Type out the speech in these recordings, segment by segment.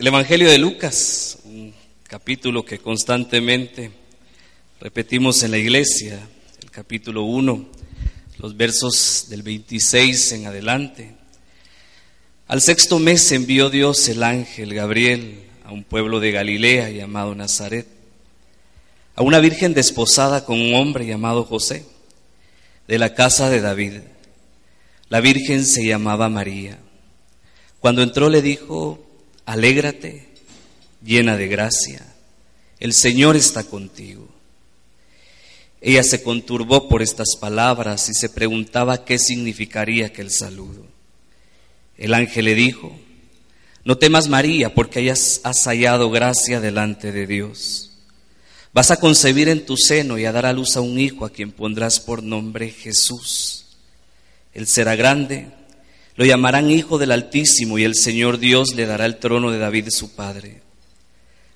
El Evangelio de Lucas, un capítulo que constantemente repetimos en la iglesia, el capítulo 1, los versos del 26 en adelante. Al sexto mes envió Dios el ángel Gabriel a un pueblo de Galilea llamado Nazaret, a una virgen desposada con un hombre llamado José, de la casa de David. La virgen se llamaba María. Cuando entró le dijo, alégrate, llena de gracia, el Señor está contigo. Ella se conturbó por estas palabras y se preguntaba qué significaría aquel saludo. El ángel le dijo, no temas María, porque hayas hallado gracia delante de Dios. Vas a concebir en tu seno y a dar a luz a un hijo a quien pondrás por nombre Jesús. Él será grande lo llamarán Hijo del Altísimo y el Señor Dios le dará el trono de David su padre.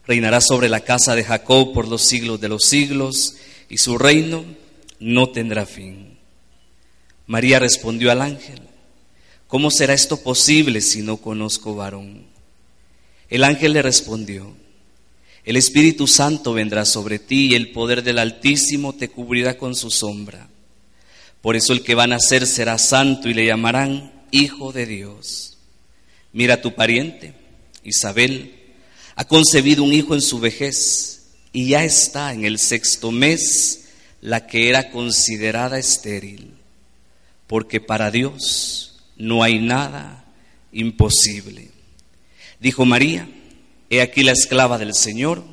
Reinará sobre la casa de Jacob por los siglos de los siglos y su reino no tendrá fin. María respondió al ángel, ¿cómo será esto posible si no conozco varón? El ángel le respondió, el Espíritu Santo vendrá sobre ti y el poder del Altísimo te cubrirá con su sombra. Por eso el que va a nacer será santo y le llamarán Hijo de Dios. Mira tu pariente, Isabel, ha concebido un hijo en su vejez y ya está en el sexto mes la que era considerada estéril, porque para Dios no hay nada imposible. Dijo María, he aquí la esclava del Señor,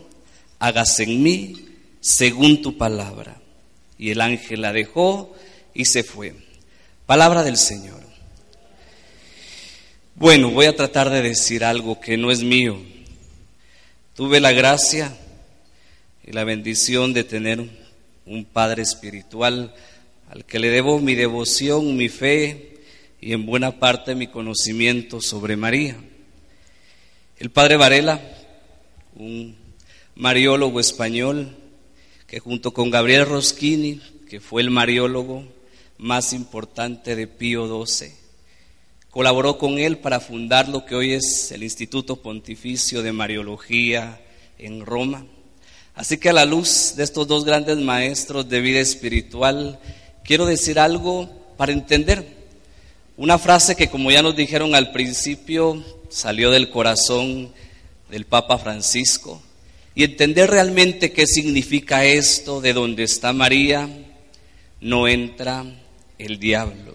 hágase en mí según tu palabra. Y el ángel la dejó y se fue. Palabra del Señor. Bueno, voy a tratar de decir algo que no es mío. Tuve la gracia y la bendición de tener un padre espiritual al que le debo mi devoción, mi fe y en buena parte mi conocimiento sobre María. El padre Varela, un mariólogo español que junto con Gabriel Roschini, que fue el mariólogo más importante de Pío XII, Colaboró con él para fundar lo que hoy es el Instituto Pontificio de Mariología en Roma. Así que a la luz de estos dos grandes maestros de vida espiritual, quiero decir algo para entender. Una frase que como ya nos dijeron al principio, salió del corazón del Papa Francisco. Y entender realmente qué significa esto, de donde está María, no entra el diablo.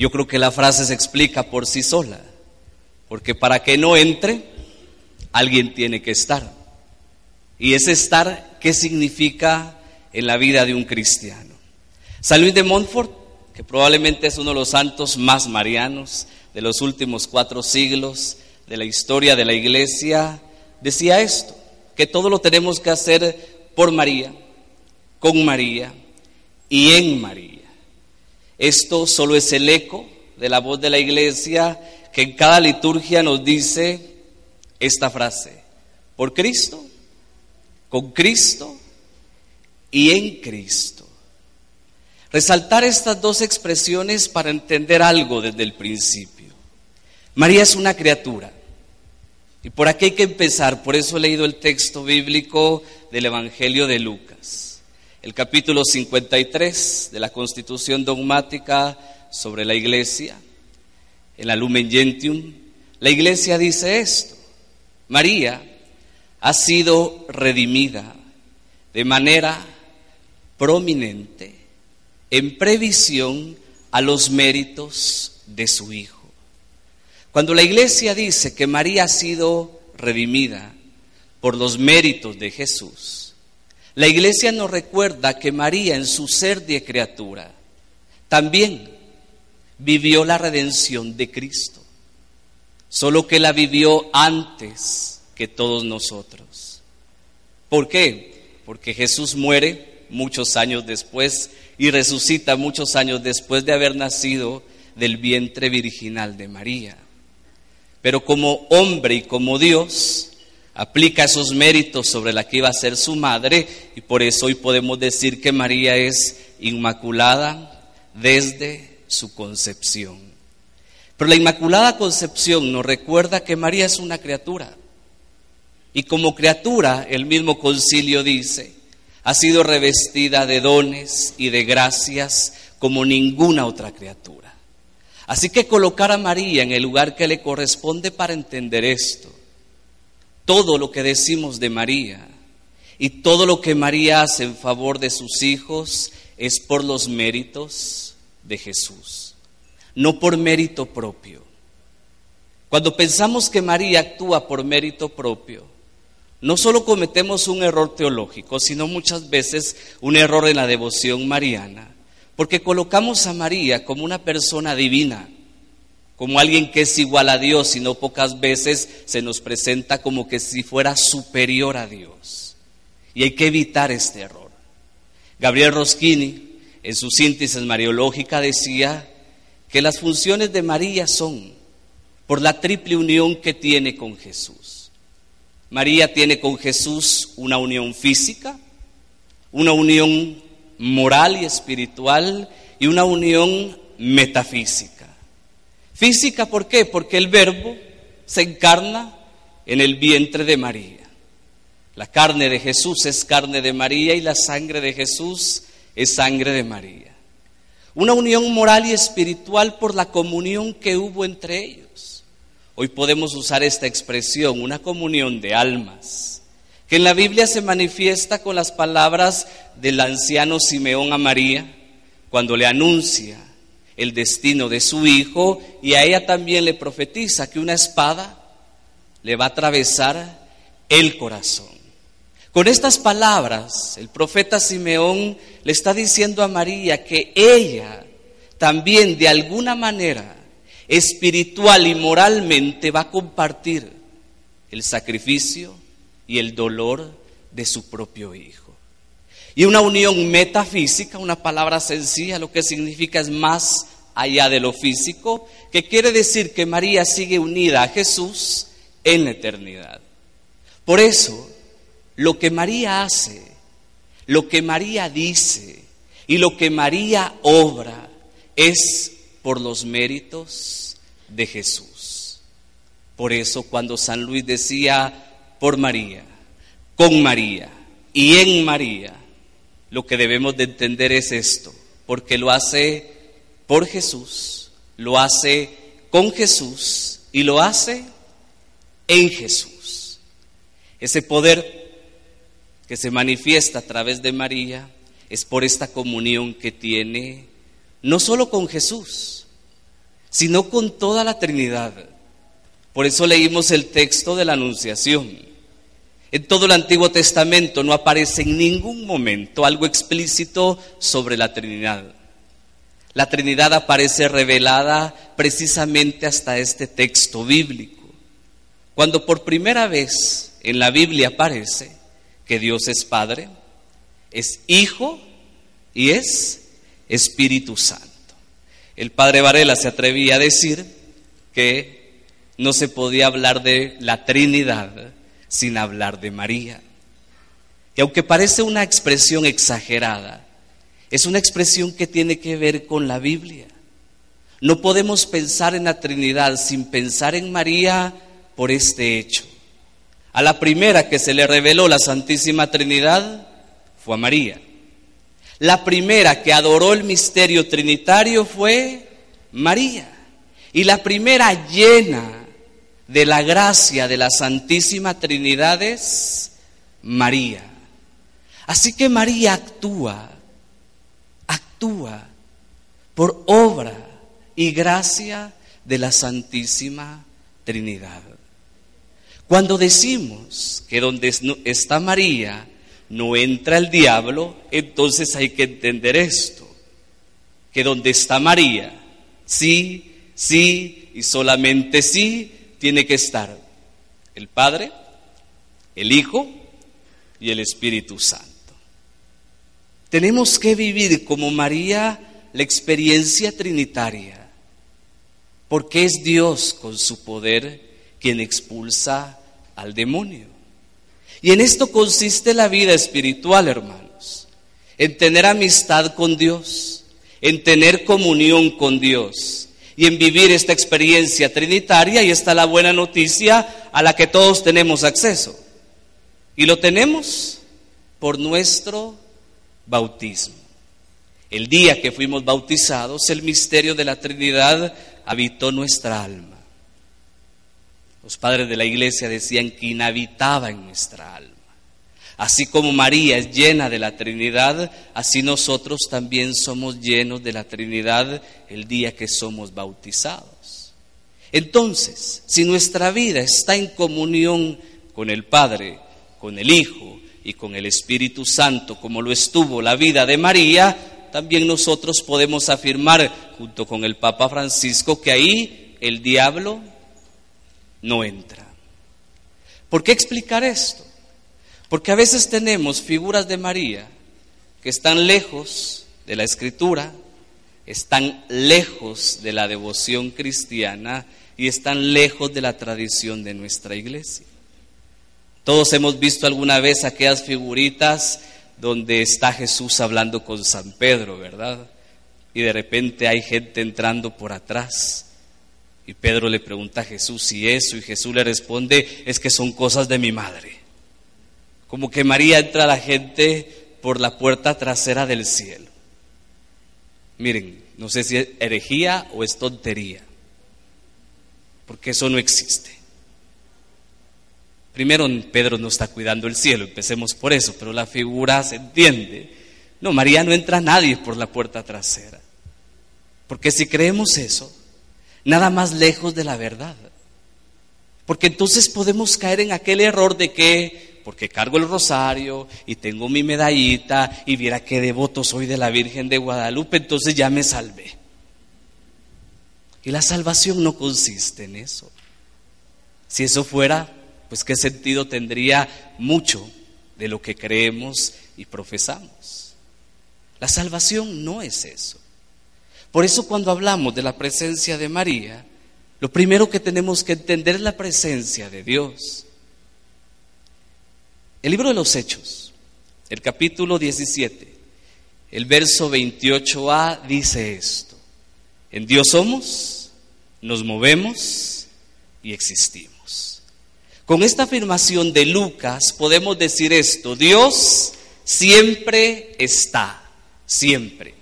Yo creo que la frase se explica por sí sola, porque para que no entre, alguien tiene que estar. Y ese estar, ¿qué significa en la vida de un cristiano? San Luis de Montfort, que probablemente es uno de los santos más marianos de los últimos cuatro siglos de la historia de la iglesia, decía esto, que todo lo tenemos que hacer por María, con María y en María. Esto solo es el eco de la voz de la iglesia que en cada liturgia nos dice esta frase, por Cristo, con Cristo y en Cristo. Resaltar estas dos expresiones para entender algo desde el principio. María es una criatura. Y por aquí hay que empezar, por eso he leído el texto bíblico del Evangelio de Lucas el capítulo 53 de la Constitución dogmática sobre la Iglesia, en la Lumen Gentium, la Iglesia dice esto, María ha sido redimida de manera prominente en previsión a los méritos de su Hijo. Cuando la Iglesia dice que María ha sido redimida por los méritos de Jesús, la iglesia nos recuerda que María en su ser de criatura también vivió la redención de Cristo, solo que la vivió antes que todos nosotros. ¿Por qué? Porque Jesús muere muchos años después y resucita muchos años después de haber nacido del vientre virginal de María. Pero como hombre y como Dios, aplica esos méritos sobre la que iba a ser su madre y por eso hoy podemos decir que María es inmaculada desde su concepción. Pero la inmaculada concepción nos recuerda que María es una criatura Y como criatura, el mismo concilio dice, ha sido revestida de dones y de gracias como ninguna otra criatura. Así que colocar a María en el lugar que le corresponde para entender esto, todo lo que decimos de María y todo lo que María hace en favor de sus hijos es por los méritos de Jesús, no por mérito propio. Cuando pensamos que María actúa por mérito propio, no solo cometemos un error teológico, sino muchas veces un error en la devoción mariana, porque colocamos a María como una persona divina, como alguien que es igual a Dios, y no pocas veces se nos presenta como que si fuera superior a Dios. Y hay que evitar este error. Gabriel Roschini, en su síntesis mariológica, decía que las funciones de María son por la triple unión que tiene con Jesús. María tiene con Jesús una unión física, una unión moral y espiritual y una unión metafísica. Física, ¿por qué? Porque el verbo se encarna en el vientre de María. La carne de Jesús es carne de María y la sangre de Jesús es sangre de María. Una unión moral y espiritual por la comunión que hubo entre ellos. Hoy podemos usar esta expresión, una comunión de almas, que en la Biblia se manifiesta con las palabras del anciano Simeón a María, cuando le anuncia el destino de su hijo y a ella también le profetiza que una espada le va a atravesar el corazón. Con estas palabras, el profeta Simeón le está diciendo a María que ella también de alguna manera espiritual y moralmente va a compartir el sacrificio y el dolor de su propio hijo. Y una unión metafísica, una palabra sencilla, lo que significa es más allá de lo físico, que quiere decir que María sigue unida a Jesús en la eternidad. Por eso, lo que María hace, lo que María dice y lo que María obra es por los méritos de Jesús. Por eso cuando San Luis decía por María, con María y en María, lo que debemos de entender es esto, porque lo hace por Jesús, lo hace con Jesús y lo hace en Jesús. Ese poder que se manifiesta a través de María es por esta comunión que tiene no solo con Jesús, sino con toda la Trinidad. Por eso leímos el texto de la Anunciación. En todo el Antiguo Testamento no aparece en ningún momento algo explícito sobre la Trinidad. La Trinidad aparece revelada precisamente hasta este texto bíblico. Cuando por primera vez en la Biblia aparece, que Dios es Padre, es Hijo y es Espíritu Santo. El padre Varela se atrevía a decir que no se podía hablar de la Trinidad sin hablar de María. Y aunque parece una expresión exagerada, es una expresión que tiene que ver con la Biblia. No podemos pensar en la Trinidad sin pensar en María por este hecho. A la primera que se le reveló la Santísima Trinidad fue a María. La primera que adoró el misterio trinitario fue María. Y la primera llena de la gracia de la Santísima Trinidad es María. Así que María actúa, actúa por obra y gracia de la Santísima Trinidad. Cuando decimos que donde está María no entra el diablo, entonces hay que entender esto, que donde está María, sí, sí y solamente sí tiene que estar el Padre, el Hijo y el Espíritu Santo. Tenemos que vivir como María la experiencia trinitaria, porque es Dios con su poder quien expulsa al demonio. Y en esto consiste la vida espiritual, hermanos, en tener amistad con Dios, en tener comunión con Dios y en vivir esta experiencia trinitaria y esta la buena noticia a la que todos tenemos acceso. Y lo tenemos por nuestro bautismo. El día que fuimos bautizados, el misterio de la Trinidad habitó nuestra alma. Los padres de la iglesia decían que inhabitaba en nuestra alma. Así como María es llena de la Trinidad, así nosotros también somos llenos de la Trinidad el día que somos bautizados. Entonces, si nuestra vida está en comunión con el Padre, con el Hijo y con el Espíritu Santo, como lo estuvo la vida de María, también nosotros podemos afirmar, junto con el Papa Francisco, que ahí el diablo no entra. ¿Por qué explicar esto? Porque a veces tenemos figuras de María que están lejos de la escritura, están lejos de la devoción cristiana y están lejos de la tradición de nuestra iglesia. Todos hemos visto alguna vez aquellas figuritas donde está Jesús hablando con San Pedro, ¿verdad? Y de repente hay gente entrando por atrás. Y Pedro le pregunta a Jesús si eso, y Jesús le responde, es que son cosas de mi madre. Como que María entra a la gente por la puerta trasera del cielo. Miren, no sé si es herejía o es tontería, porque eso no existe. Primero, Pedro no está cuidando el cielo, empecemos por eso, pero la figura se entiende. No, María no entra a nadie por la puerta trasera. Porque si creemos eso, nada más lejos de la verdad. Porque entonces podemos caer en aquel error de que, porque cargo el rosario y tengo mi medallita y viera qué devoto soy de la Virgen de Guadalupe, entonces ya me salvé. Y la salvación no consiste en eso. Si eso fuera, pues qué sentido tendría mucho de lo que creemos y profesamos. La salvación no es eso. Por eso cuando hablamos de la presencia de María, lo primero que tenemos que entender es la presencia de Dios. El libro de los Hechos, el capítulo 17, el verso 28a dice esto. En Dios somos, nos movemos y existimos. Con esta afirmación de Lucas podemos decir esto, Dios siempre está, siempre.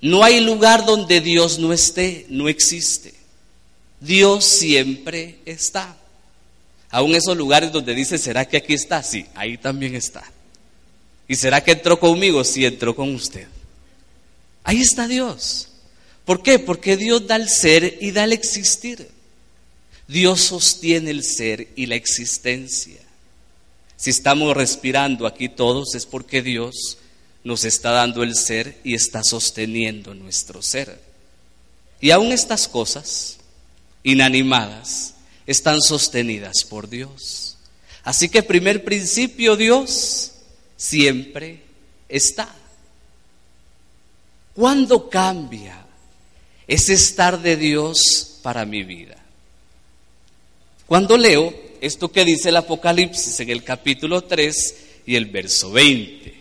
No hay lugar donde Dios no esté, no existe. Dios siempre está. Aún esos lugares donde dice, ¿será que aquí está? Sí, ahí también está. ¿Y será que entró conmigo? Sí, entró con usted. Ahí está Dios. ¿Por qué? Porque Dios da el ser y da el existir. Dios sostiene el ser y la existencia. Si estamos respirando aquí todos es porque Dios nos está dando el ser y está sosteniendo nuestro ser. Y aún estas cosas inanimadas están sostenidas por Dios. Así que primer principio, Dios siempre está. ¿Cuándo cambia ese estar de Dios para mi vida? Cuando leo esto que dice el Apocalipsis en el capítulo 3 y el verso 20,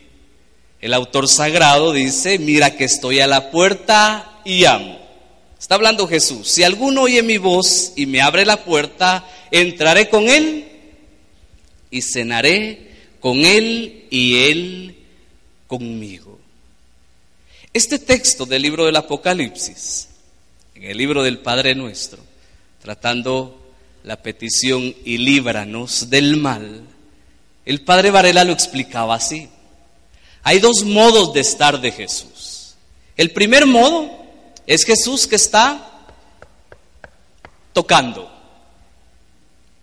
el autor sagrado dice, mira que estoy a la puerta y amo. Está hablando Jesús, si alguno oye mi voz y me abre la puerta, entraré con él y cenaré con él y él conmigo. Este texto del libro del Apocalipsis, en el libro del Padre Nuestro, tratando la petición y líbranos del mal, el padre Varela lo explicaba así. Hay dos modos de estar de Jesús. El primer modo es Jesús que está tocando,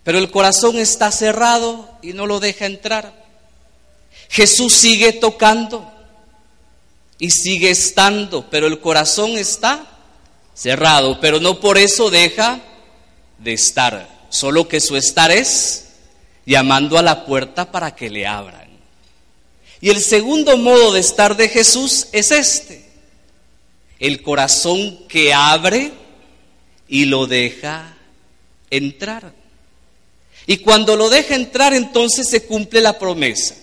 pero el corazón está cerrado y no lo deja entrar. Jesús sigue tocando y sigue estando, pero el corazón está cerrado, pero no por eso deja de estar, solo que su estar es llamando a la puerta para que le abran. Y el segundo modo de estar de Jesús es este, el corazón que abre y lo deja entrar. Y cuando lo deja entrar, entonces se cumple la promesa.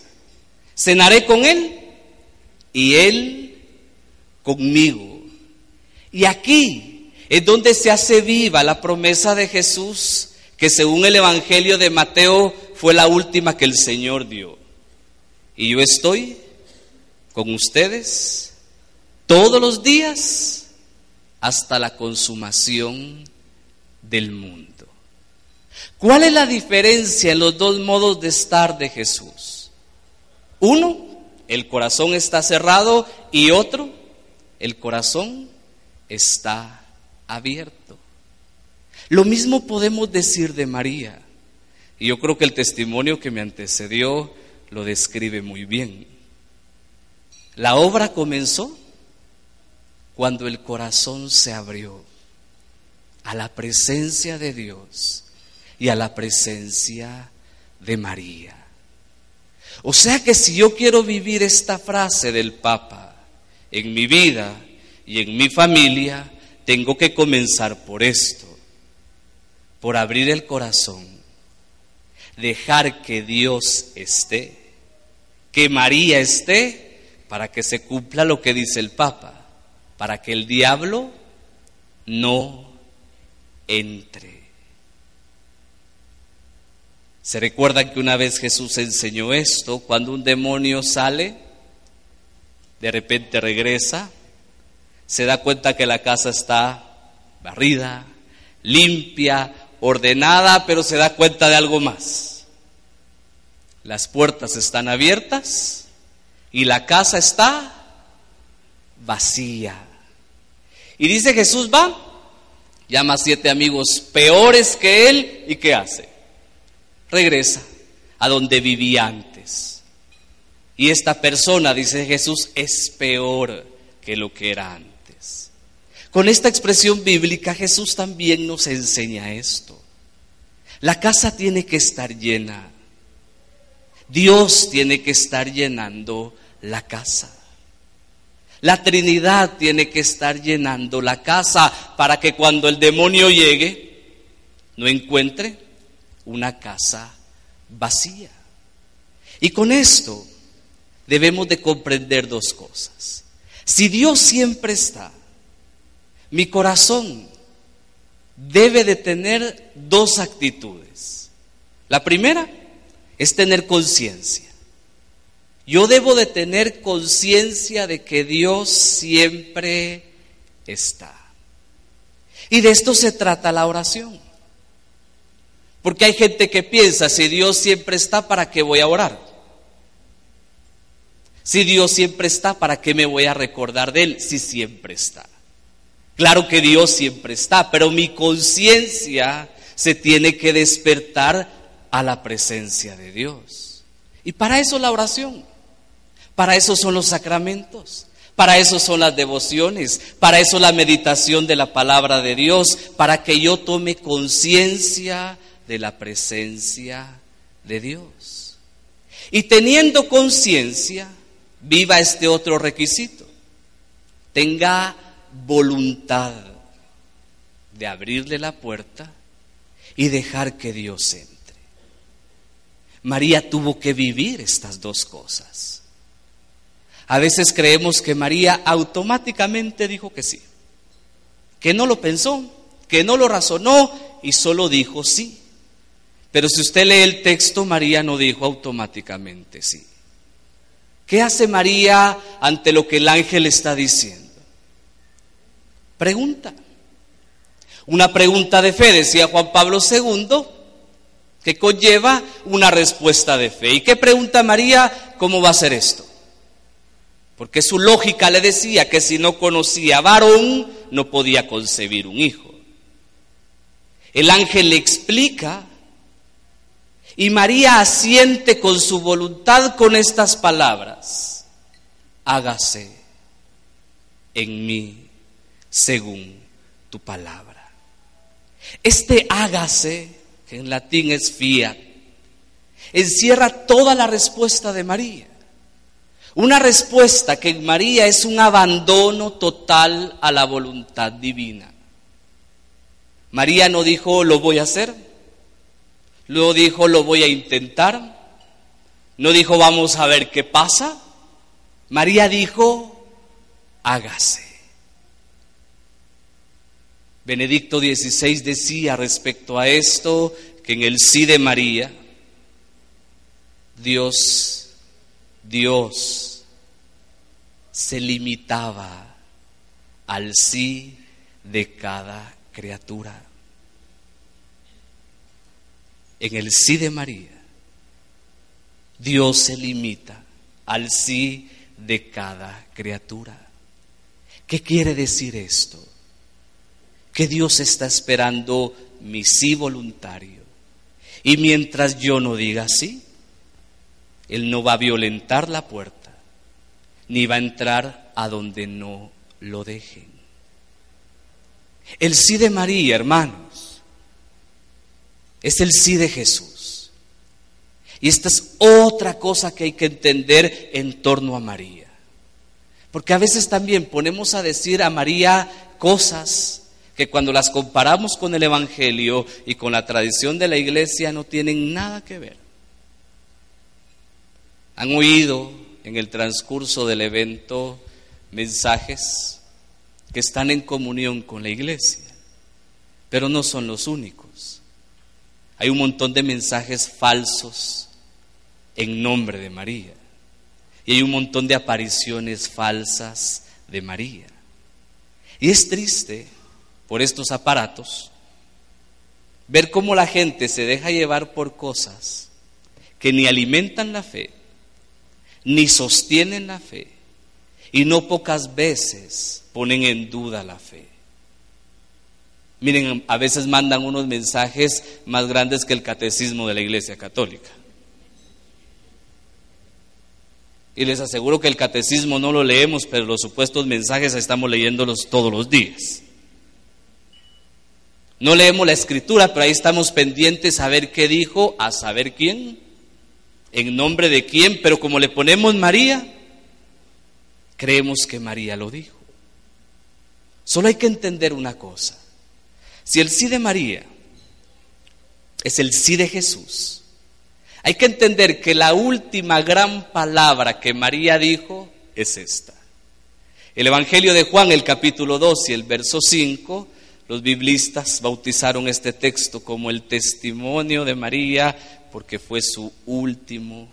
Cenaré con Él y Él conmigo. Y aquí es donde se hace viva la promesa de Jesús que según el Evangelio de Mateo fue la última que el Señor dio. Y yo estoy con ustedes todos los días hasta la consumación del mundo. ¿Cuál es la diferencia en los dos modos de estar de Jesús? Uno, el corazón está cerrado y otro, el corazón está abierto. Lo mismo podemos decir de María. Y yo creo que el testimonio que me antecedió lo describe muy bien. La obra comenzó cuando el corazón se abrió a la presencia de Dios y a la presencia de María. O sea que si yo quiero vivir esta frase del Papa en mi vida y en mi familia, tengo que comenzar por esto, por abrir el corazón, dejar que Dios esté, que María esté, para que se cumpla lo que dice el Papa, para que el diablo no entre. Se recuerdan que una vez Jesús enseñó esto, cuando un demonio sale, de repente regresa, se da cuenta que la casa está barrida, limpia, ordenada, pero se da cuenta de algo más. Las puertas están abiertas y la casa está vacía. Y dice Jesús va, llama a siete amigos peores que él y ¿qué hace? regresa a donde vivía antes. Y esta persona, dice Jesús, es peor que lo que era antes. Con esta expresión bíblica Jesús también nos enseña esto. La casa tiene que estar llena. Dios tiene que estar llenando la casa. La Trinidad tiene que estar llenando la casa para que cuando el demonio llegue no encuentre una casa vacía. Y con esto debemos de comprender dos cosas. Si Dios siempre está, mi corazón debe de tener dos actitudes. La primera es tener conciencia. Yo debo de tener conciencia de que Dios siempre está. Y de esto se trata la oración. Porque hay gente que piensa, si Dios siempre está, ¿para qué voy a orar? Si Dios siempre está, ¿para qué me voy a recordar de Él si siempre está? Claro que Dios siempre está, pero mi conciencia se tiene que despertar a la presencia de Dios. Y para eso la oración, para eso son los sacramentos, para eso son las devociones, para eso la meditación de la palabra de Dios, para que yo tome conciencia de la presencia de Dios. Y teniendo conciencia, viva este otro requisito. Tenga voluntad de abrirle la puerta y dejar que Dios entre. María tuvo que vivir estas dos cosas. A veces creemos que María automáticamente dijo que sí, que no lo pensó, que no lo razonó y solo dijo sí. Pero si usted lee el texto, María no dijo automáticamente sí. ¿Qué hace María ante lo que el ángel está diciendo? Pregunta. Una pregunta de fe, decía Juan Pablo II, que conlleva una respuesta de fe. ¿Y qué pregunta María? ¿Cómo va a ser esto? Porque su lógica le decía que si no conocía varón, no podía concebir un hijo. El ángel le explica y María asiente con su voluntad con estas palabras, hágase en mí según tu palabra. Este hágase, que en latín es fiat, encierra toda la respuesta de María. Una respuesta que en María es un abandono total a la voluntad divina. María no dijo, lo voy a hacer. Luego dijo, lo voy a intentar. No dijo, vamos a ver qué pasa. María dijo, hágase. Benedicto XVI decía respecto a esto que en el sí de María Dios, Dios se limitaba al sí de cada criatura. En el sí de María, Dios se limita al sí de cada criatura. ¿Qué quiere decir esto? Que Dios está esperando mi sí voluntario. Y mientras yo no diga sí, Él no va a violentar la puerta, ni va a entrar a donde no lo dejen. El sí de María, hermanos, es el sí de Jesús. Y esta es otra cosa que hay que entender en torno a María. Porque a veces también ponemos a decir a María cosas que cuando las comparamos con el Evangelio y con la tradición de la iglesia no tienen nada que ver. Han oído en el transcurso del evento mensajes que están en comunión con la iglesia, pero no son los únicos. Hay un montón de mensajes falsos en nombre de María y hay un montón de apariciones falsas de María. Y es triste por estos aparatos, ver cómo la gente se deja llevar por cosas que ni alimentan la fe, ni sostienen la fe, y no pocas veces ponen en duda la fe. Miren, a veces mandan unos mensajes más grandes que el catecismo de la Iglesia Católica. Y les aseguro que el catecismo no lo leemos, pero los supuestos mensajes estamos leyéndolos todos los días. No leemos la escritura, pero ahí estamos pendientes a ver qué dijo, a saber quién, en nombre de quién, pero como le ponemos María, creemos que María lo dijo. Solo hay que entender una cosa. Si el sí de María es el sí de Jesús, hay que entender que la última gran palabra que María dijo es esta. El Evangelio de Juan, el capítulo 2 y el verso 5, los biblistas bautizaron este texto como el testimonio de María porque fue su último,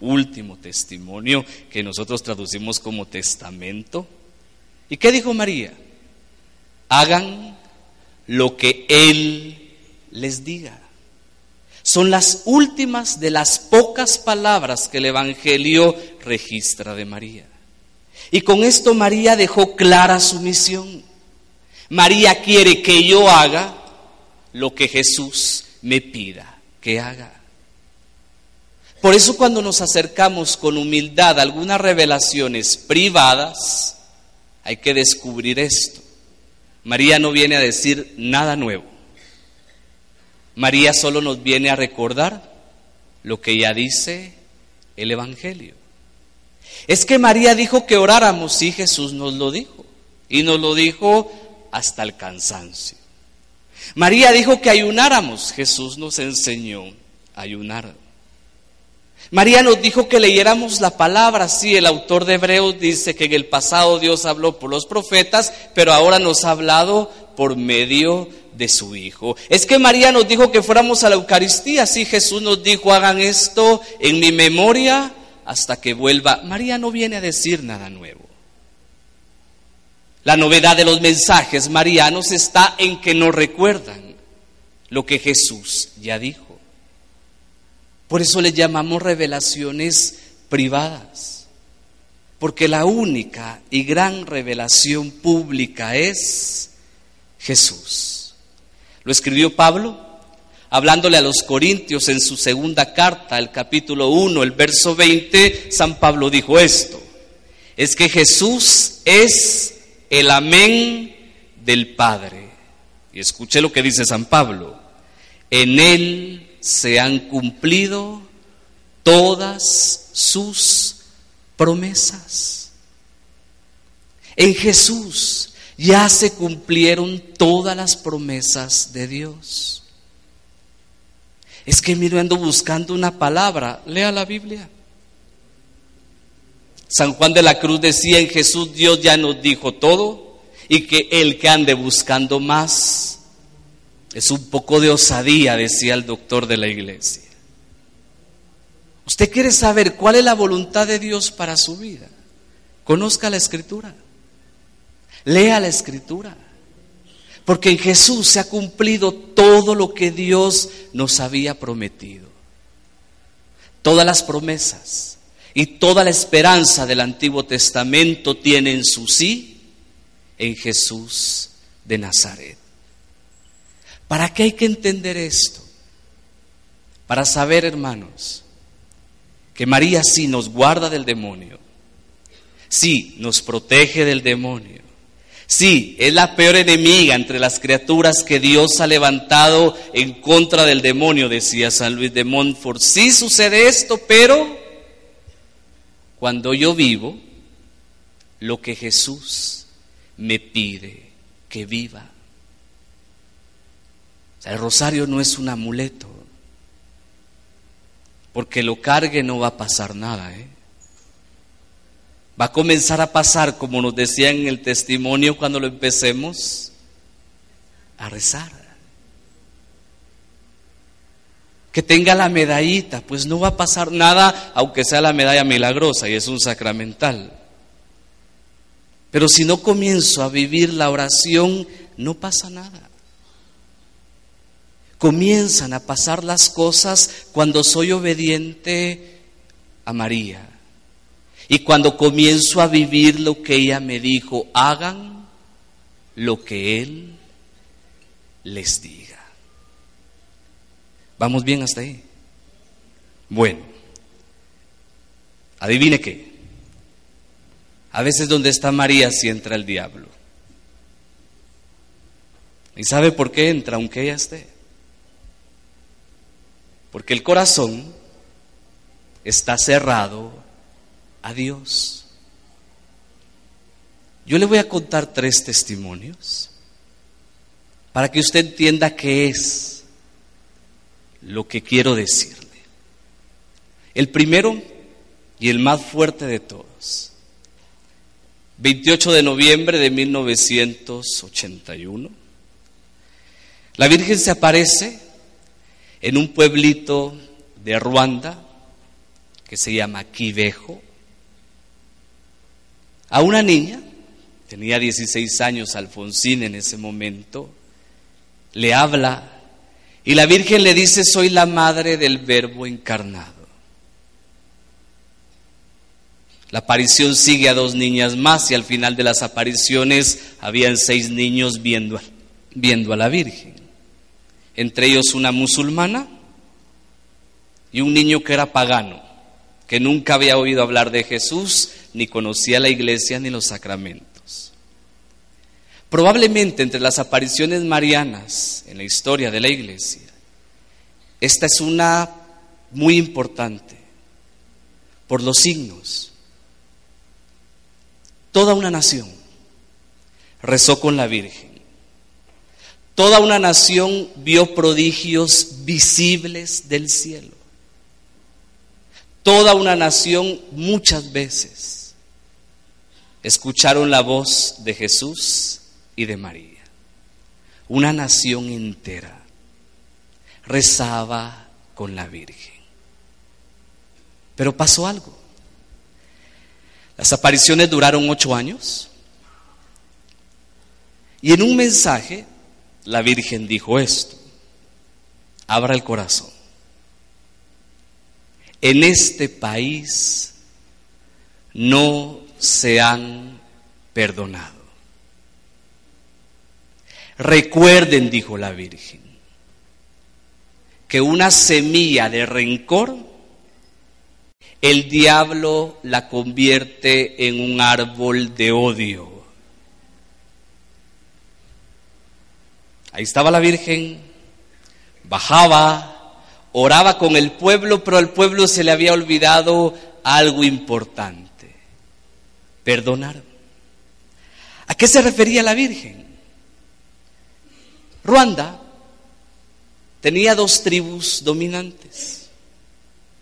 último testimonio que nosotros traducimos como testamento. ¿Y qué dijo María? Hagan lo que Él les diga. Son las últimas de las pocas palabras que el Evangelio registra de María. Y con esto María dejó clara su misión. María quiere que yo haga lo que Jesús me pida que haga. Por eso cuando nos acercamos con humildad a algunas revelaciones privadas, hay que descubrir esto. María no viene a decir nada nuevo. María solo nos viene a recordar lo que ya dice el Evangelio. Es que María dijo que oráramos, sí Jesús nos lo dijo. Y nos lo dijo hasta el cansancio. María dijo que ayunáramos, Jesús nos enseñó a ayunar. María nos dijo que leyéramos la palabra, sí, el autor de Hebreos dice que en el pasado Dios habló por los profetas, pero ahora nos ha hablado por medio de su Hijo. Es que María nos dijo que fuéramos a la Eucaristía, sí, Jesús nos dijo, hagan esto en mi memoria hasta que vuelva. María no viene a decir nada nuevo. La novedad de los mensajes marianos está en que nos recuerdan lo que Jesús ya dijo. Por eso le llamamos revelaciones privadas, porque la única y gran revelación pública es Jesús. Lo escribió Pablo hablándole a los Corintios en su segunda carta, el capítulo 1, el verso 20, San Pablo dijo esto, es que Jesús es el amén del Padre. Y escuche lo que dice San Pablo. En Él se han cumplido todas sus promesas. En Jesús ya se cumplieron todas las promesas de Dios. Es que miro ando buscando una palabra, lea la Biblia. San Juan de la Cruz decía en Jesús Dios ya nos dijo todo y que el que ande buscando más es un poco de osadía, decía el doctor de la iglesia. Usted quiere saber cuál es la voluntad de Dios para su vida. Conozca la escritura. Lea la escritura. Porque en Jesús se ha cumplido todo lo que Dios nos había prometido. Todas las promesas y toda la esperanza del Antiguo Testamento tienen su sí en Jesús de Nazaret. ¿Para qué hay que entender esto? Para saber, hermanos, que María sí nos guarda del demonio, sí nos protege del demonio, sí es la peor enemiga entre las criaturas que Dios ha levantado en contra del demonio, decía San Luis de Montfort. Sí sucede esto, pero cuando yo vivo lo que Jesús me pide que viva. El rosario no es un amuleto porque lo cargue no va a pasar nada. ¿eh? Va a comenzar a pasar, como nos decían en el testimonio cuando lo empecemos, a rezar. Que tenga la medallita, pues no va a pasar nada, aunque sea la medalla milagrosa y es un sacramental. Pero si no comienzo a vivir la oración, no pasa nada comienzan a pasar las cosas cuando soy obediente a María. Y cuando comienzo a vivir lo que ella me dijo, hagan lo que Él les diga. ¿Vamos bien hasta ahí? Bueno, adivine qué. A veces donde está María si entra el diablo. ¿Y sabe por qué entra aunque ella esté? Porque el corazón está cerrado a Dios. Yo le voy a contar tres testimonios para que usted entienda qué es lo que quiero decirle. El primero y el más fuerte de todos. 28 de noviembre de 1981. La Virgen se aparece en un pueblito de Ruanda que se llama Quivejo, a una niña, tenía 16 años Alfonsín en ese momento, le habla y la Virgen le dice, soy la madre del verbo encarnado. La aparición sigue a dos niñas más y al final de las apariciones habían seis niños viendo, viendo a la Virgen entre ellos una musulmana y un niño que era pagano, que nunca había oído hablar de Jesús, ni conocía la iglesia ni los sacramentos. Probablemente entre las apariciones marianas en la historia de la iglesia, esta es una muy importante por los signos. Toda una nación rezó con la Virgen Toda una nación vio prodigios visibles del cielo. Toda una nación muchas veces escucharon la voz de Jesús y de María. Una nación entera rezaba con la Virgen. Pero pasó algo. Las apariciones duraron ocho años. Y en un mensaje la Virgen dijo esto, abra el corazón. En este país no se han perdonado. Recuerden, dijo la Virgen, que una semilla de rencor, el diablo la convierte en un árbol de odio. Ahí estaba la Virgen, bajaba, oraba con el pueblo, pero al pueblo se le había olvidado algo importante, perdonar. ¿A qué se refería la Virgen? Ruanda tenía dos tribus dominantes,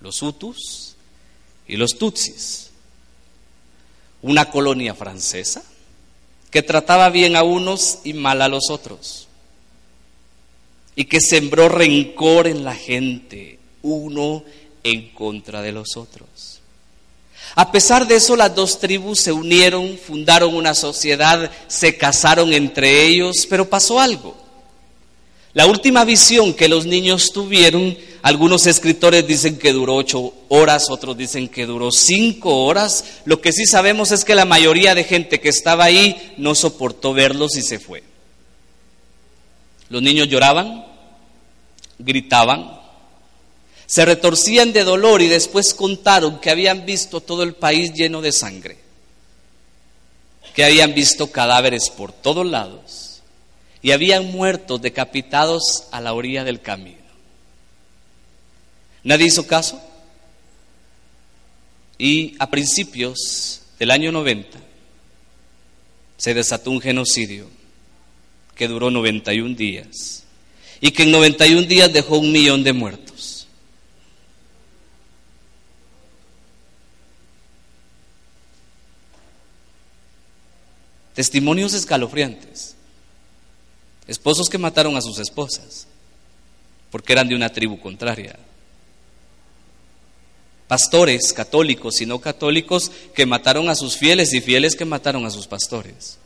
los Hutus y los Tutsis. Una colonia francesa que trataba bien a unos y mal a los otros y que sembró rencor en la gente, uno en contra de los otros. A pesar de eso, las dos tribus se unieron, fundaron una sociedad, se casaron entre ellos, pero pasó algo. La última visión que los niños tuvieron, algunos escritores dicen que duró ocho horas, otros dicen que duró cinco horas. Lo que sí sabemos es que la mayoría de gente que estaba ahí no soportó verlos y se fue. Los niños lloraban, gritaban, se retorcían de dolor y después contaron que habían visto todo el país lleno de sangre, que habían visto cadáveres por todos lados y habían muertos decapitados a la orilla del camino. Nadie hizo caso y a principios del año 90 se desató un genocidio que duró 91 días y que en 91 días dejó un millón de muertos. Testimonios escalofriantes. Esposos que mataron a sus esposas porque eran de una tribu contraria. Pastores católicos y no católicos que mataron a sus fieles y fieles que mataron a sus pastores.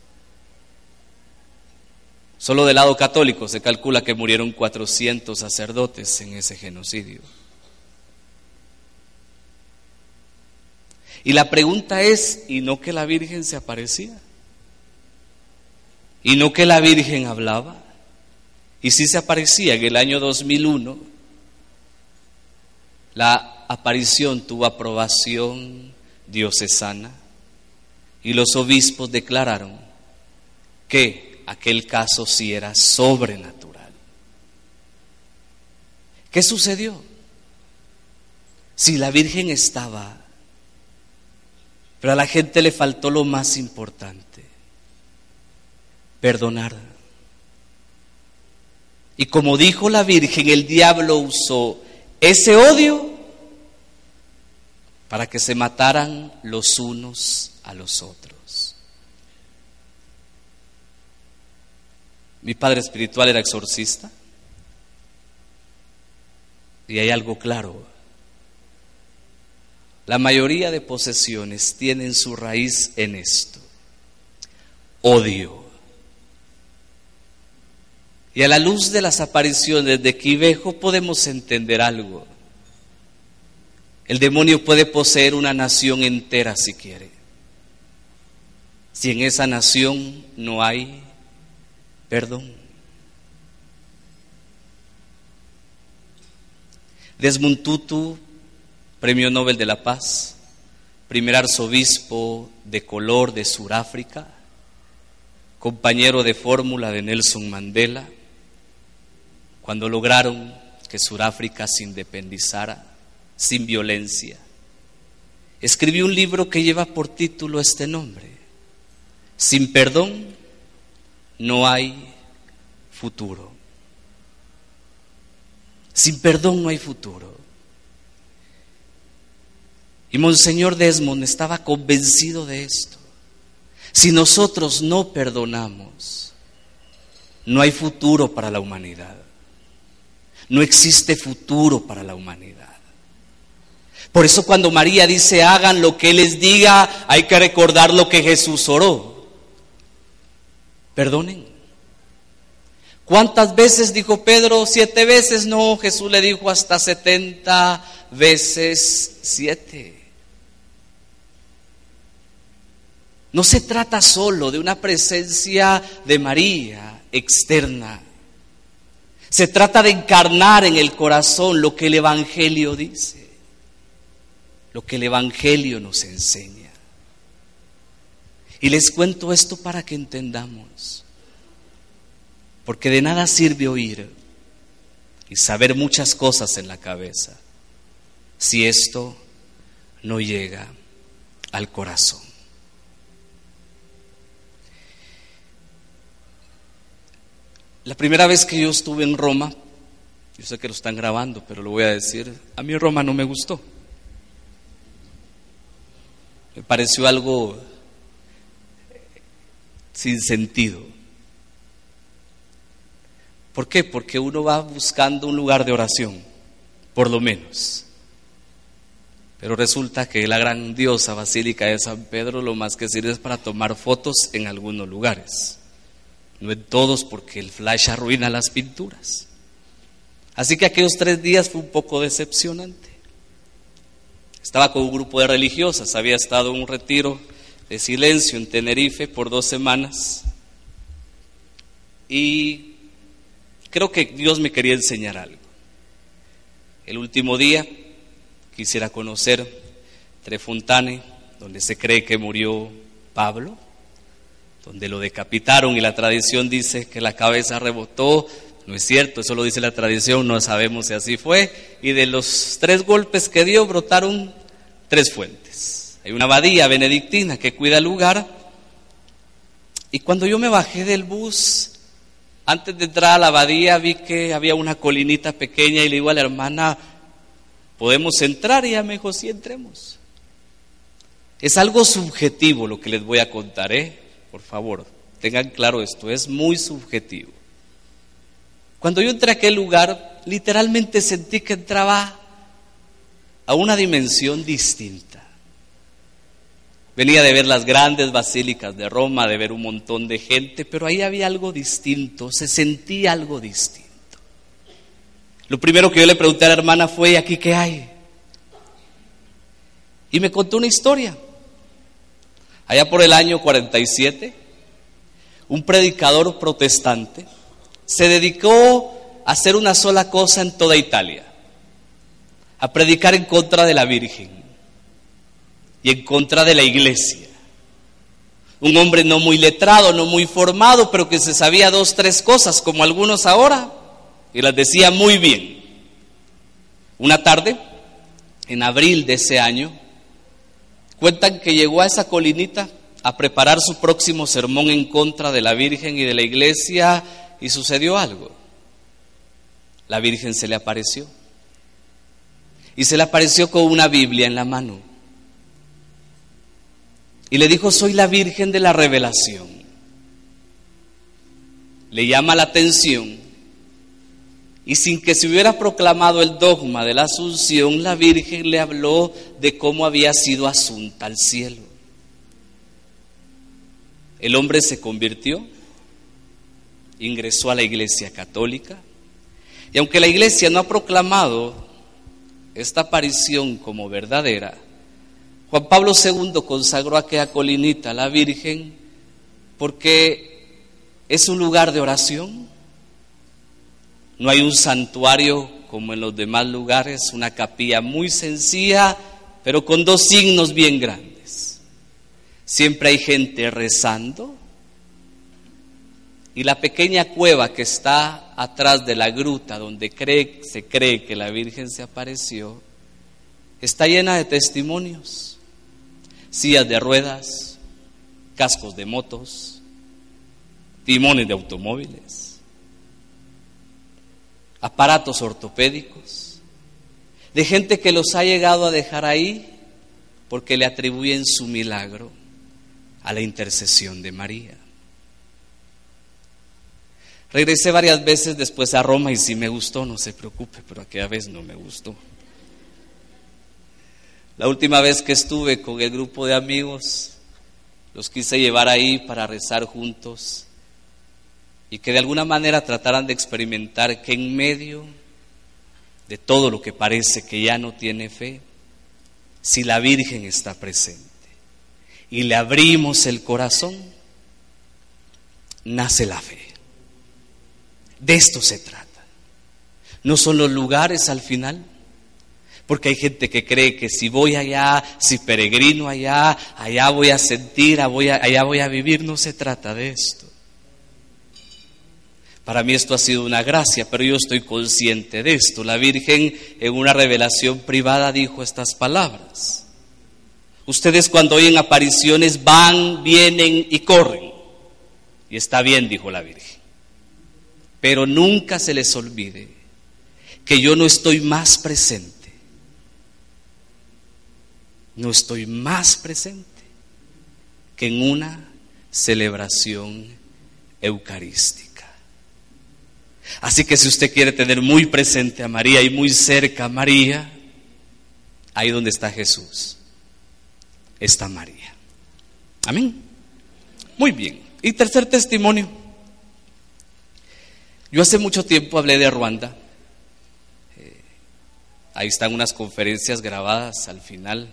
Solo del lado católico se calcula que murieron 400 sacerdotes en ese genocidio. Y la pregunta es, ¿y no que la Virgen se aparecía? ¿Y no que la Virgen hablaba? Y si se aparecía en el año 2001, la aparición tuvo aprobación diocesana y los obispos declararon que aquel caso sí era sobrenatural. ¿Qué sucedió? Si la Virgen estaba, pero a la gente le faltó lo más importante, perdonar. Y como dijo la Virgen, el diablo usó ese odio para que se mataran los unos a los otros. Mi padre espiritual era exorcista. Y hay algo claro. La mayoría de posesiones tienen su raíz en esto. Odio. Y a la luz de las apariciones de Quivejo podemos entender algo. El demonio puede poseer una nación entera si quiere. Si en esa nación no hay perdón. Desmond Tutu, Premio Nobel de la Paz, primer arzobispo de color de Sudáfrica, compañero de fórmula de Nelson Mandela, cuando lograron que Sudáfrica se independizara sin violencia, escribió un libro que lleva por título este nombre, Sin perdón no hay futuro. Sin perdón no hay futuro. Y Monseñor Desmond estaba convencido de esto. Si nosotros no perdonamos, no hay futuro para la humanidad. No existe futuro para la humanidad. Por eso cuando María dice hagan lo que les diga, hay que recordar lo que Jesús oró. Perdonen. ¿Cuántas veces dijo Pedro? Siete veces. No, Jesús le dijo hasta setenta veces siete. No se trata solo de una presencia de María externa. Se trata de encarnar en el corazón lo que el Evangelio dice, lo que el Evangelio nos enseña. Y les cuento esto para que entendamos. Porque de nada sirve oír y saber muchas cosas en la cabeza si esto no llega al corazón. La primera vez que yo estuve en Roma, yo sé que lo están grabando, pero lo voy a decir, a mí Roma no me gustó. Me pareció algo sin sentido. ¿Por qué? Porque uno va buscando un lugar de oración, por lo menos. Pero resulta que la grandiosa Basílica de San Pedro lo más que sirve es para tomar fotos en algunos lugares. No en todos porque el flash arruina las pinturas. Así que aquellos tres días fue un poco decepcionante. Estaba con un grupo de religiosas, había estado en un retiro de silencio en Tenerife por dos semanas y creo que Dios me quería enseñar algo. El último día quisiera conocer Trefontane, donde se cree que murió Pablo, donde lo decapitaron y la tradición dice que la cabeza rebotó. No es cierto, eso lo dice la tradición, no sabemos si así fue. Y de los tres golpes que dio brotaron tres fuentes. Hay una abadía benedictina que cuida el lugar. Y cuando yo me bajé del bus, antes de entrar a la abadía vi que había una colinita pequeña y le digo a la hermana, podemos entrar y ella me dijo, sí, entremos. Es algo subjetivo lo que les voy a contar, ¿eh? Por favor, tengan claro esto, es muy subjetivo. Cuando yo entré a aquel lugar, literalmente sentí que entraba a una dimensión distinta. Venía de ver las grandes basílicas de Roma, de ver un montón de gente, pero ahí había algo distinto, se sentía algo distinto. Lo primero que yo le pregunté a la hermana fue, ¿y aquí qué hay? Y me contó una historia. Allá por el año 47, un predicador protestante se dedicó a hacer una sola cosa en toda Italia, a predicar en contra de la Virgen y en contra de la iglesia. Un hombre no muy letrado, no muy formado, pero que se sabía dos, tres cosas, como algunos ahora y las decía muy bien. Una tarde, en abril de ese año, cuentan que llegó a esa colinita a preparar su próximo sermón en contra de la Virgen y de la iglesia y sucedió algo. La Virgen se le apareció y se le apareció con una Biblia en la mano y le dijo, soy la Virgen de la revelación. Le llama la atención y sin que se hubiera proclamado el dogma de la asunción, la Virgen le habló de cómo había sido asunta al cielo. El hombre se convirtió, ingresó a la iglesia católica, y aunque la iglesia no ha proclamado esta aparición como verdadera, Juan Pablo II consagró aquella colinita a la Virgen porque es un lugar de oración, no hay un santuario como en los demás lugares, una capilla muy sencilla, pero con dos signos bien grandes. Siempre hay gente rezando y la pequeña cueva que está atrás de la gruta donde se cree que la Virgen se apareció, está llena de testimonios, sillas de ruedas, cascos de motos, timones de automóviles aparatos ortopédicos, de gente que los ha llegado a dejar ahí porque le atribuyen su milagro a la intercesión de María. Regresé varias veces después a Roma y si me gustó, no se preocupe, pero aquella vez no me gustó. La última vez que estuve con el grupo de amigos, los quise llevar ahí para rezar juntos y que de alguna manera trataran de experimentar que en medio de todo lo que parece que ya no tiene fe, si la Virgen está presente y le abrimos el corazón, nace la fe. De esto se trata. No son los lugares al final, porque hay gente que cree que si voy allá, si peregrino allá, allá voy a sentir, allá voy a vivir, no se trata de esto. Para mí esto ha sido una gracia, pero yo estoy consciente de esto. La Virgen en una revelación privada dijo estas palabras. Ustedes cuando oyen apariciones van, vienen y corren. Y está bien, dijo la Virgen. Pero nunca se les olvide que yo no estoy más presente. No estoy más presente que en una celebración eucarística. Así que si usted quiere tener muy presente a María y muy cerca a María, ahí donde está Jesús, está María. Amén. Muy bien. Y tercer testimonio. Yo hace mucho tiempo hablé de Ruanda. Eh, ahí están unas conferencias grabadas al final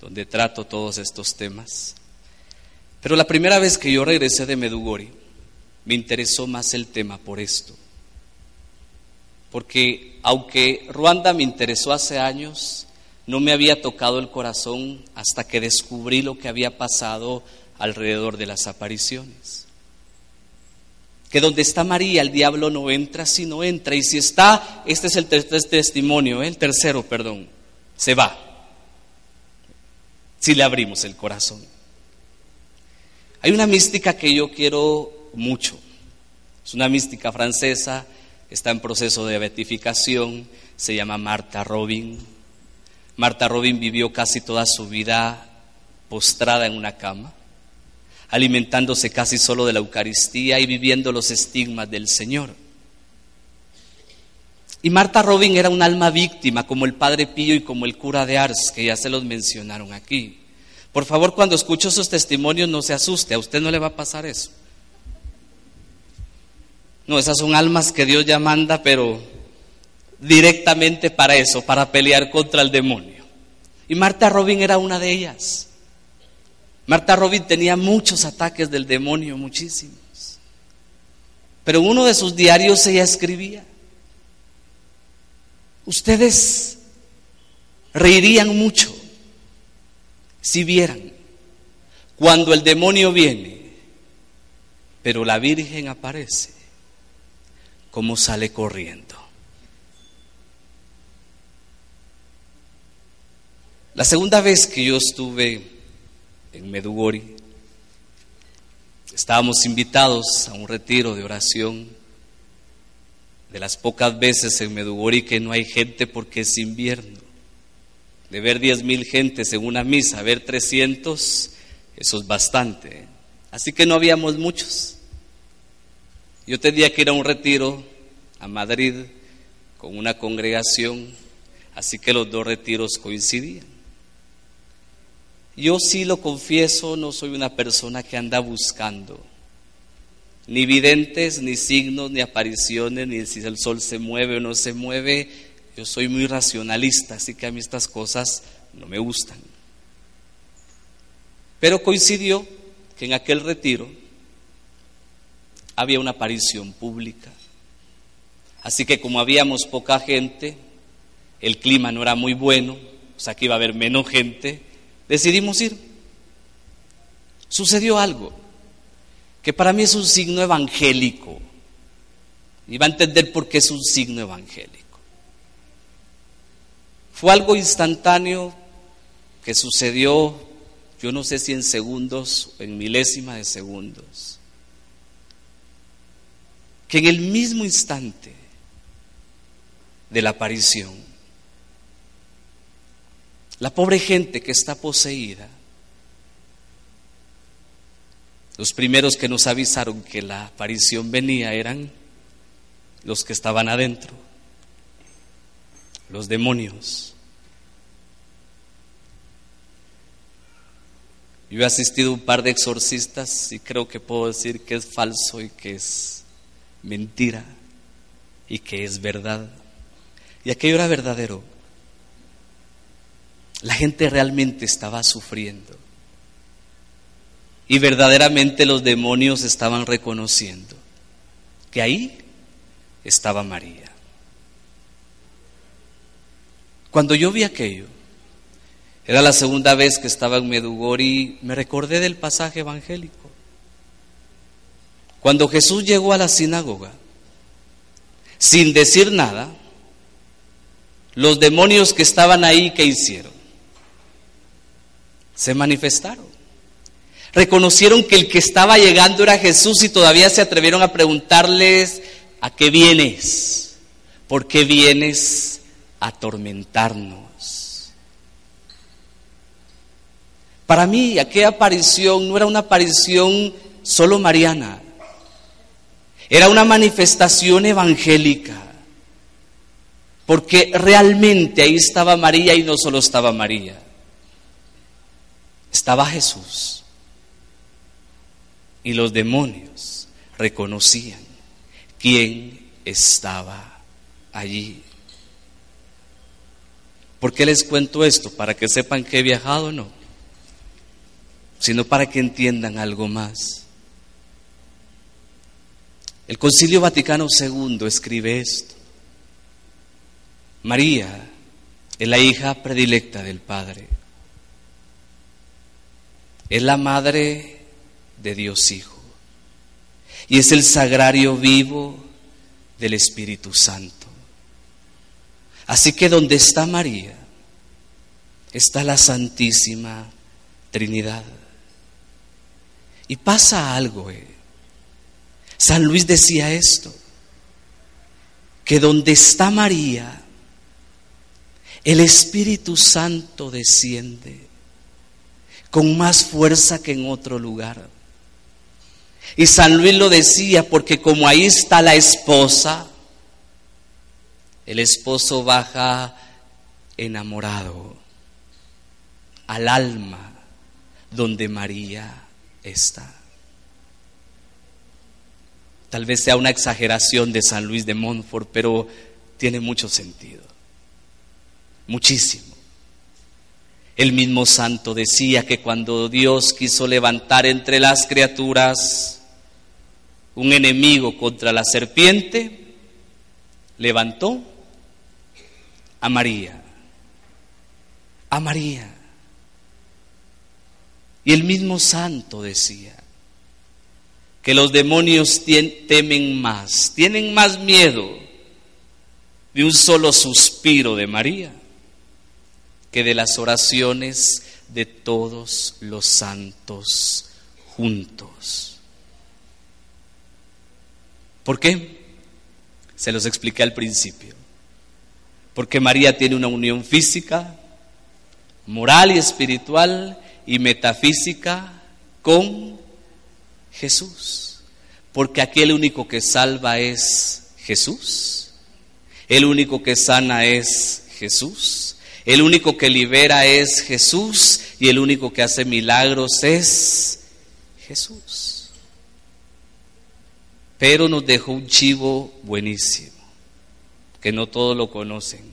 donde trato todos estos temas. Pero la primera vez que yo regresé de Medugori, me interesó más el tema por esto. Porque aunque Ruanda me interesó hace años, no me había tocado el corazón hasta que descubrí lo que había pasado alrededor de las apariciones. Que donde está María el diablo no entra, si no entra. Y si está, este es el tercer testimonio, ¿eh? el tercero, perdón, se va. Si le abrimos el corazón. Hay una mística que yo quiero mucho. Es una mística francesa, está en proceso de beatificación, se llama Marta Robin. Marta Robin vivió casi toda su vida postrada en una cama, alimentándose casi solo de la Eucaristía y viviendo los estigmas del Señor. Y Marta Robin era un alma víctima, como el Padre Pío y como el cura de Ars, que ya se los mencionaron aquí. Por favor, cuando escucho esos testimonios, no se asuste, a usted no le va a pasar eso. No, esas son almas que Dios ya manda, pero directamente para eso, para pelear contra el demonio. Y Marta Robin era una de ellas. Marta Robin tenía muchos ataques del demonio, muchísimos. Pero uno de sus diarios ella escribía, ustedes reirían mucho si vieran cuando el demonio viene, pero la Virgen aparece, como sale corriendo. La segunda vez que yo estuve en Medugori, estábamos invitados a un retiro de oración. De las pocas veces en Medugori que no hay gente porque es invierno. De ver diez mil gentes en una misa, ver 300, eso es bastante. Así que no habíamos muchos. Yo tenía que ir a un retiro a Madrid con una congregación, así que los dos retiros coincidían. Yo sí lo confieso, no soy una persona que anda buscando ni videntes, ni signos, ni apariciones, ni si el sol se mueve o no se mueve. Yo soy muy racionalista, así que a mí estas cosas no me gustan. Pero coincidió que en aquel retiro había una aparición pública. Así que como habíamos poca gente, el clima no era muy bueno, o sea que iba a haber menos gente, decidimos ir. Sucedió algo que para mí es un signo evangélico. Y va a entender por qué es un signo evangélico. Fue algo instantáneo que sucedió, yo no sé si en segundos o en milésima de segundos. Que en el mismo instante de la aparición, la pobre gente que está poseída, los primeros que nos avisaron que la aparición venía eran los que estaban adentro, los demonios. Yo he asistido a un par de exorcistas y creo que puedo decir que es falso y que es mentira y que es verdad. Y aquello era verdadero. La gente realmente estaba sufriendo. Y verdaderamente los demonios estaban reconociendo que ahí estaba María. Cuando yo vi aquello, era la segunda vez que estaba en Medugori, me recordé del pasaje evangélico. Cuando Jesús llegó a la sinagoga, sin decir nada, los demonios que estaban ahí, ¿qué hicieron? Se manifestaron. Reconocieron que el que estaba llegando era Jesús y todavía se atrevieron a preguntarles, ¿a qué vienes? ¿Por qué vienes a atormentarnos? Para mí aquella aparición no era una aparición solo mariana, era una manifestación evangélica porque realmente ahí estaba María y no solo estaba María, estaba Jesús. Y los demonios reconocían quién estaba allí. ¿Por qué les cuento esto? ¿Para que sepan que he viajado o no? Sino para que entiendan algo más. El Concilio Vaticano II escribe esto. María es la hija predilecta del Padre. Es la madre de Dios Hijo. Y es el sagrario vivo del Espíritu Santo. Así que donde está María, está la Santísima Trinidad. Y pasa algo. Eh. San Luis decía esto, que donde está María, el Espíritu Santo desciende con más fuerza que en otro lugar. Y San Luis lo decía porque como ahí está la esposa, el esposo baja enamorado al alma donde María está. Tal vez sea una exageración de San Luis de Montfort, pero tiene mucho sentido. Muchísimo. El mismo santo decía que cuando Dios quiso levantar entre las criaturas un enemigo contra la serpiente, levantó a María, a María. Y el mismo santo decía que los demonios temen más, tienen más miedo de un solo suspiro de María que de las oraciones de todos los santos juntos. ¿Por qué? Se los expliqué al principio porque María tiene una unión física, moral y espiritual y metafísica con Jesús. Porque aquel único que salva es Jesús. El único que sana es Jesús. El único que libera es Jesús. Y el único que hace milagros es Jesús. Pero nos dejó un chivo buenísimo que no todos lo conocen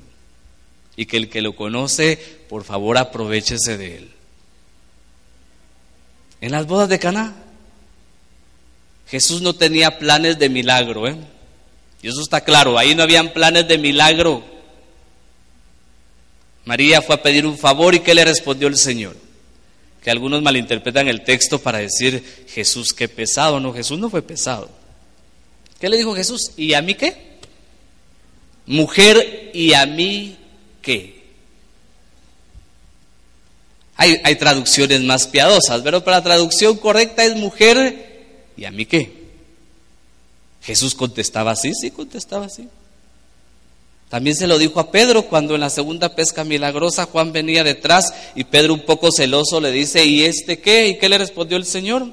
y que el que lo conoce, por favor, aprovechese de él. En las bodas de Caná, Jesús no tenía planes de milagro, ¿eh? Y eso está claro, ahí no habían planes de milagro. María fue a pedir un favor y ¿qué le respondió el Señor? Que algunos malinterpretan el texto para decir, Jesús, qué pesado. No, Jesús no fue pesado. ¿Qué le dijo Jesús? ¿Y a mí qué? mujer y a mí qué. Hay, hay, traducciones más piadosas, pero para la traducción correcta es mujer y a mí qué. Jesús contestaba así, sí, contestaba así. También se lo dijo a Pedro cuando en la segunda pesca milagrosa Juan venía detrás y Pedro un poco celoso le dice, ¿y este qué? ¿Y qué le respondió el Señor?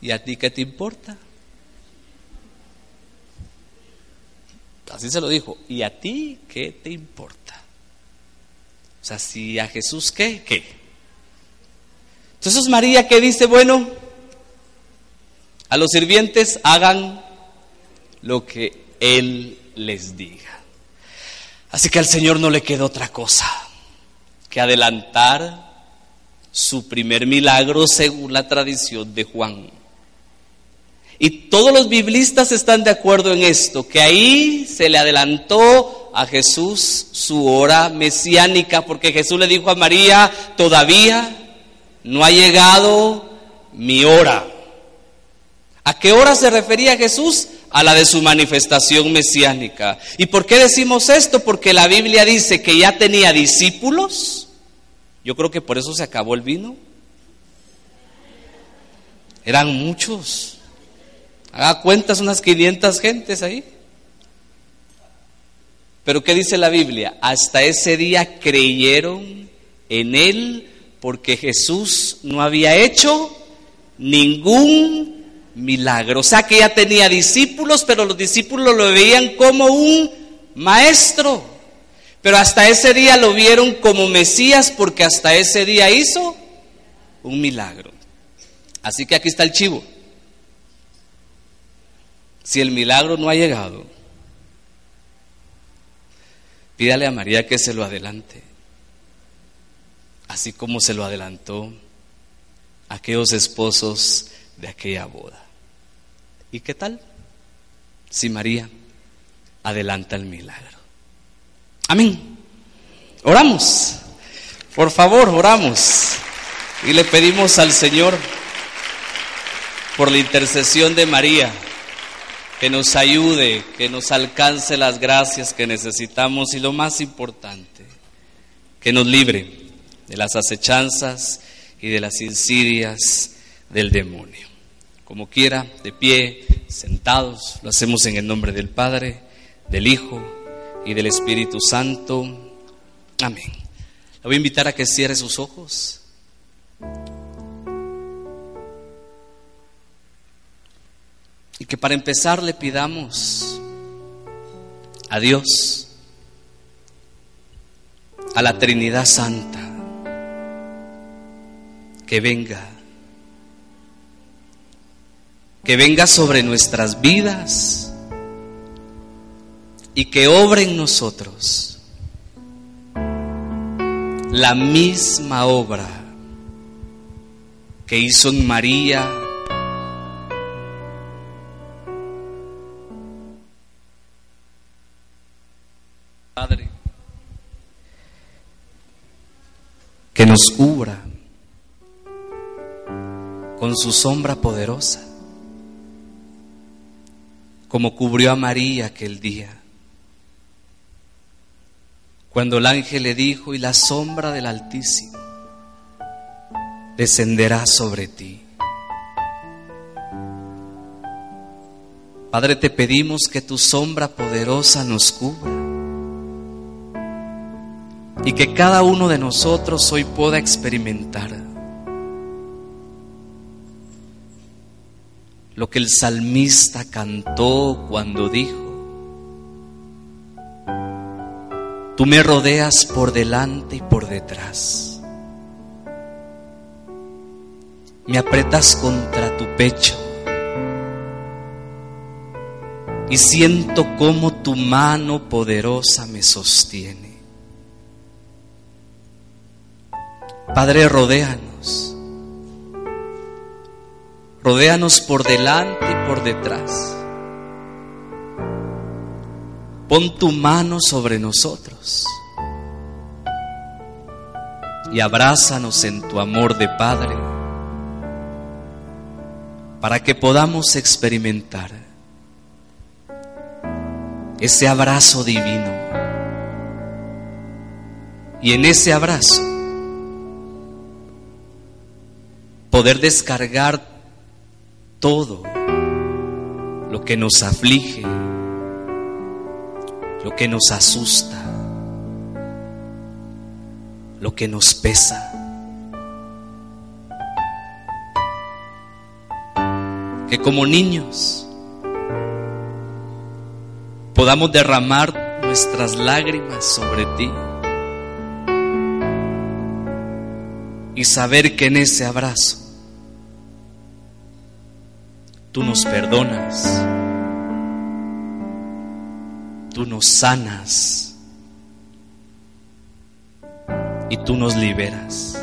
¿Y a ti qué te importa? Así se lo dijo. ¿Y a ti qué te importa? O sea, si a Jesús qué, ¿qué? Entonces María que dice, bueno, a los sirvientes hagan lo que Él les diga. Así que al Señor no le queda otra cosa que adelantar su primer milagro según la tradición de Juan. Y todos los biblistas están de acuerdo en esto, que ahí se le adelantó a Jesús su hora mesiánica, porque Jesús le dijo a María, todavía no ha llegado mi hora. ¿A qué hora se refería Jesús? A la de su manifestación mesiánica. ¿Y por qué decimos esto? Porque la Biblia dice que ya tenía discípulos. Yo creo que por eso se acabó el vino. Eran muchos. Haga cuentas unas 500 gentes ahí. Pero ¿qué dice la Biblia? Hasta ese día creyeron en Él porque Jesús no había hecho ningún milagro. O sea que ya tenía discípulos, pero los discípulos lo veían como un maestro. Pero hasta ese día lo vieron como Mesías porque hasta ese día hizo un milagro. Así que aquí está el chivo. Si el milagro no ha llegado, pídale a María que se lo adelante, así como se lo adelantó a aquellos esposos de aquella boda. ¿Y qué tal? Si María adelanta el milagro. Amén. Oramos. Por favor, oramos. Y le pedimos al Señor, por la intercesión de María, que nos ayude, que nos alcance las gracias que necesitamos y lo más importante, que nos libre de las acechanzas y de las insidias del demonio. Como quiera, de pie, sentados, lo hacemos en el nombre del Padre, del Hijo y del Espíritu Santo. Amén. Le voy a invitar a que cierre sus ojos. Y que para empezar le pidamos a Dios, a la Trinidad Santa, que venga, que venga sobre nuestras vidas y que obre en nosotros la misma obra que hizo en María, Padre, que nos cubra con su sombra poderosa, como cubrió a María aquel día, cuando el ángel le dijo, y la sombra del Altísimo descenderá sobre ti. Padre, te pedimos que tu sombra poderosa nos cubra y que cada uno de nosotros hoy pueda experimentar lo que el salmista cantó cuando dijo, tú me rodeas por delante y por detrás, me apretas contra tu pecho y siento como tu mano poderosa me sostiene. Padre, rodéanos. Rodéanos por delante y por detrás. Pon tu mano sobre nosotros y abrázanos en tu amor de Padre para que podamos experimentar ese abrazo divino. Y en ese abrazo poder descargar todo lo que nos aflige, lo que nos asusta, lo que nos pesa. Que como niños podamos derramar nuestras lágrimas sobre ti. y saber que en ese abrazo tú nos perdonas, tú nos sanas y tú nos liberas.